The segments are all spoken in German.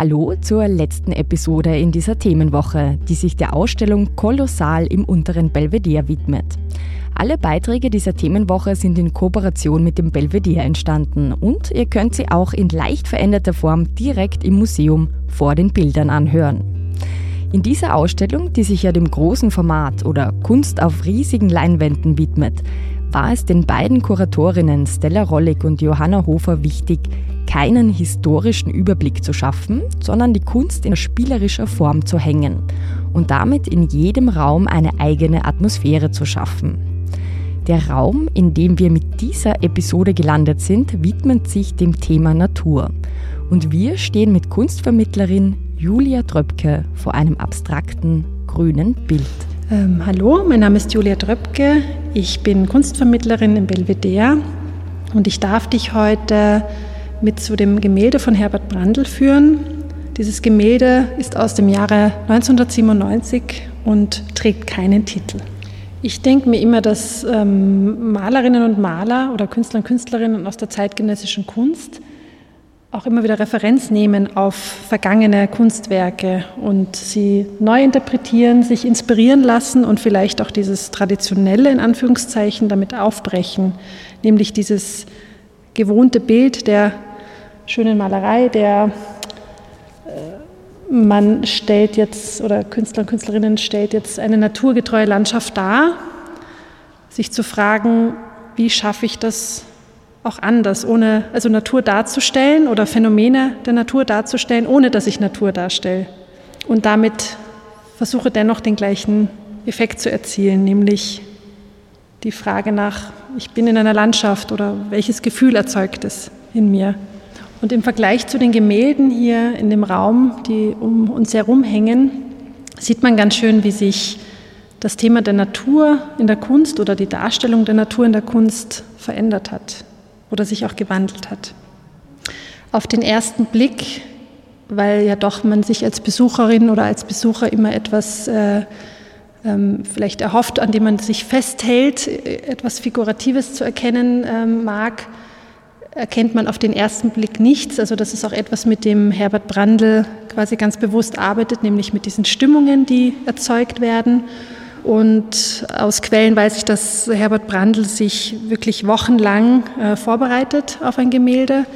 Hallo zur letzten Episode in dieser Themenwoche, die sich der Ausstellung Kolossal im unteren Belvedere widmet. Alle Beiträge dieser Themenwoche sind in Kooperation mit dem Belvedere entstanden und ihr könnt sie auch in leicht veränderter Form direkt im Museum vor den Bildern anhören. In dieser Ausstellung, die sich ja dem großen Format oder Kunst auf riesigen Leinwänden widmet, war es den beiden Kuratorinnen Stella Rollig und Johanna Hofer wichtig, keinen historischen Überblick zu schaffen, sondern die Kunst in spielerischer Form zu hängen und damit in jedem Raum eine eigene Atmosphäre zu schaffen. Der Raum, in dem wir mit dieser Episode gelandet sind, widmet sich dem Thema Natur. Und wir stehen mit Kunstvermittlerin Julia Dröpke vor einem abstrakten grünen Bild. Ähm, hallo, mein Name ist Julia Dröpke. Ich bin Kunstvermittlerin im Belvedere und ich darf dich heute mit zu dem Gemälde von Herbert Brandl führen. Dieses Gemälde ist aus dem Jahre 1997 und trägt keinen Titel. Ich denke mir immer, dass ähm, Malerinnen und Maler oder Künstler und Künstlerinnen aus der zeitgenössischen Kunst auch immer wieder Referenz nehmen auf vergangene Kunstwerke und sie neu interpretieren, sich inspirieren lassen und vielleicht auch dieses traditionelle in Anführungszeichen damit aufbrechen, nämlich dieses gewohnte Bild der schönen Malerei, der äh, man stellt jetzt oder Künstler und Künstlerinnen stellt jetzt eine naturgetreue Landschaft dar, sich zu fragen, wie schaffe ich das auch anders, ohne also Natur darzustellen oder Phänomene der Natur darzustellen, ohne dass ich Natur darstelle. Und damit versuche dennoch den gleichen Effekt zu erzielen, nämlich die Frage nach, ich bin in einer Landschaft oder welches Gefühl erzeugt es in mir. Und im Vergleich zu den Gemälden hier in dem Raum, die um uns herum hängen, sieht man ganz schön, wie sich das Thema der Natur in der Kunst oder die Darstellung der Natur in der Kunst verändert hat oder sich auch gewandelt hat. Auf den ersten Blick, weil ja doch man sich als Besucherin oder als Besucher immer etwas äh, ähm, vielleicht erhofft, an dem man sich festhält, etwas Figuratives zu erkennen ähm, mag, erkennt man auf den ersten Blick nichts. Also das ist auch etwas, mit dem Herbert Brandl quasi ganz bewusst arbeitet, nämlich mit diesen Stimmungen, die erzeugt werden und aus Quellen weiß ich, dass Herbert Brandl sich wirklich wochenlang äh, vorbereitet auf ein Gemälde.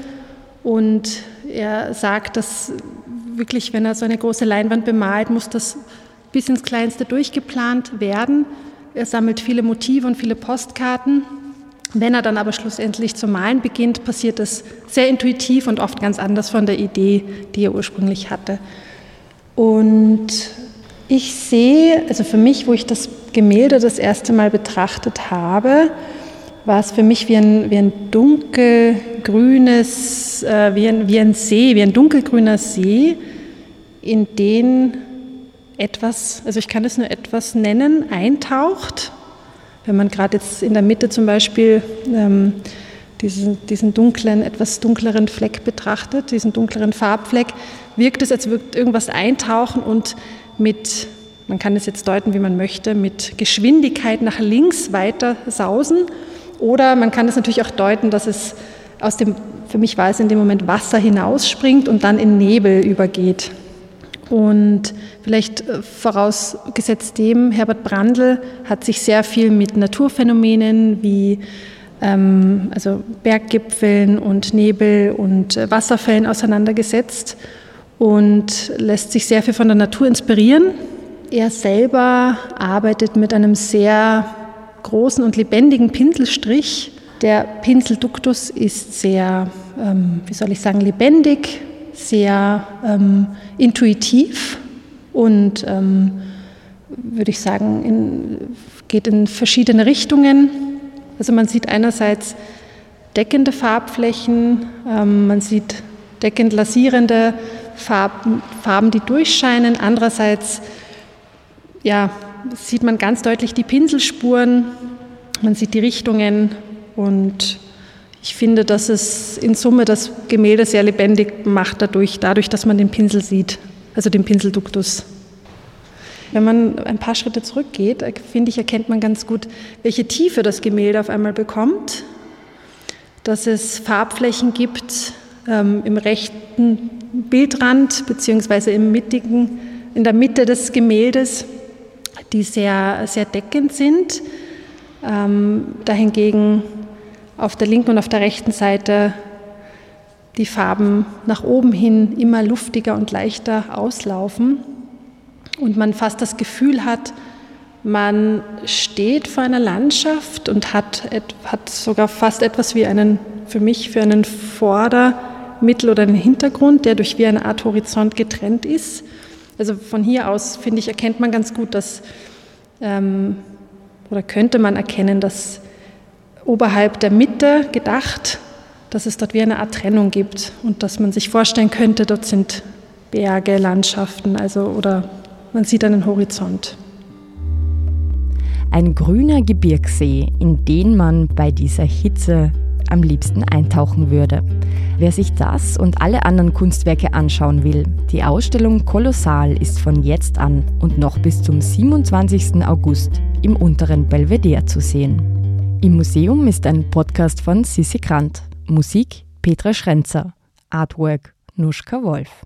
Und er sagt, dass wirklich, wenn er so eine große Leinwand bemalt, muss das bis ins Kleinste durchgeplant werden. Er sammelt viele Motive und viele Postkarten. Wenn er dann aber schlussendlich zu malen beginnt, passiert das sehr intuitiv und oft ganz anders von der Idee, die er ursprünglich hatte. Und ich sehe, also für mich, wo ich das Gemälde das erste Mal betrachtet habe, war es für mich wie ein, wie ein dunkelgrünes, äh, wie, ein, wie ein See, wie ein dunkelgrüner See, in den etwas, also ich kann es nur etwas nennen, eintaucht. Wenn man gerade jetzt in der Mitte zum Beispiel ähm, diesen, diesen dunklen, etwas dunkleren Fleck betrachtet, diesen dunkleren Farbfleck, wirkt es, als würde irgendwas eintauchen und mit, man kann es jetzt deuten, wie man möchte, mit Geschwindigkeit nach links weiter sausen. Oder man kann es natürlich auch deuten, dass es aus dem, für mich war es in dem Moment Wasser hinausspringt und dann in Nebel übergeht. Und vielleicht äh, vorausgesetzt dem, Herbert Brandl hat sich sehr viel mit Naturphänomenen wie ähm, also Berggipfeln und Nebel und äh, Wasserfällen auseinandergesetzt und lässt sich sehr viel von der Natur inspirieren. Er selber arbeitet mit einem sehr großen und lebendigen Pinselstrich. Der Pinselduktus ist sehr, ähm, wie soll ich sagen, lebendig, sehr ähm, intuitiv und ähm, würde ich sagen, in, geht in verschiedene Richtungen. Also man sieht einerseits deckende Farbflächen, ähm, man sieht deckend lasierende Farben, die durchscheinen. Andererseits ja, sieht man ganz deutlich die Pinselspuren, man sieht die Richtungen und ich finde, dass es in Summe das Gemälde sehr lebendig macht dadurch, dadurch, dass man den Pinsel sieht, also den Pinselduktus. Wenn man ein paar Schritte zurückgeht, finde ich, erkennt man ganz gut, welche Tiefe das Gemälde auf einmal bekommt, dass es Farbflächen gibt ähm, im rechten Bildrand bzw. in der Mitte des Gemäldes, die sehr, sehr deckend sind. Ähm, dahingegen auf der linken und auf der rechten Seite die Farben nach oben hin immer luftiger und leichter auslaufen und man fast das Gefühl hat, man steht vor einer Landschaft und hat, hat sogar fast etwas wie einen, für mich, für einen Vorder-, Mittel- oder einen Hintergrund, der durch wie eine Art Horizont getrennt ist. Also von hier aus, finde ich, erkennt man ganz gut, dass, ähm, oder könnte man erkennen, dass oberhalb der Mitte gedacht, dass es dort wie eine Art Trennung gibt und dass man sich vorstellen könnte, dort sind Berge, Landschaften, also oder man sieht einen Horizont. Ein grüner Gebirgssee, in den man bei dieser Hitze am liebsten eintauchen würde. Wer sich das und alle anderen Kunstwerke anschauen will, die Ausstellung Kolossal ist von jetzt an und noch bis zum 27. August im unteren Belvedere zu sehen. Im Museum ist ein Podcast von Sissi Grant. Musik Petra Schrenzer. Artwork Nuschka Wolf.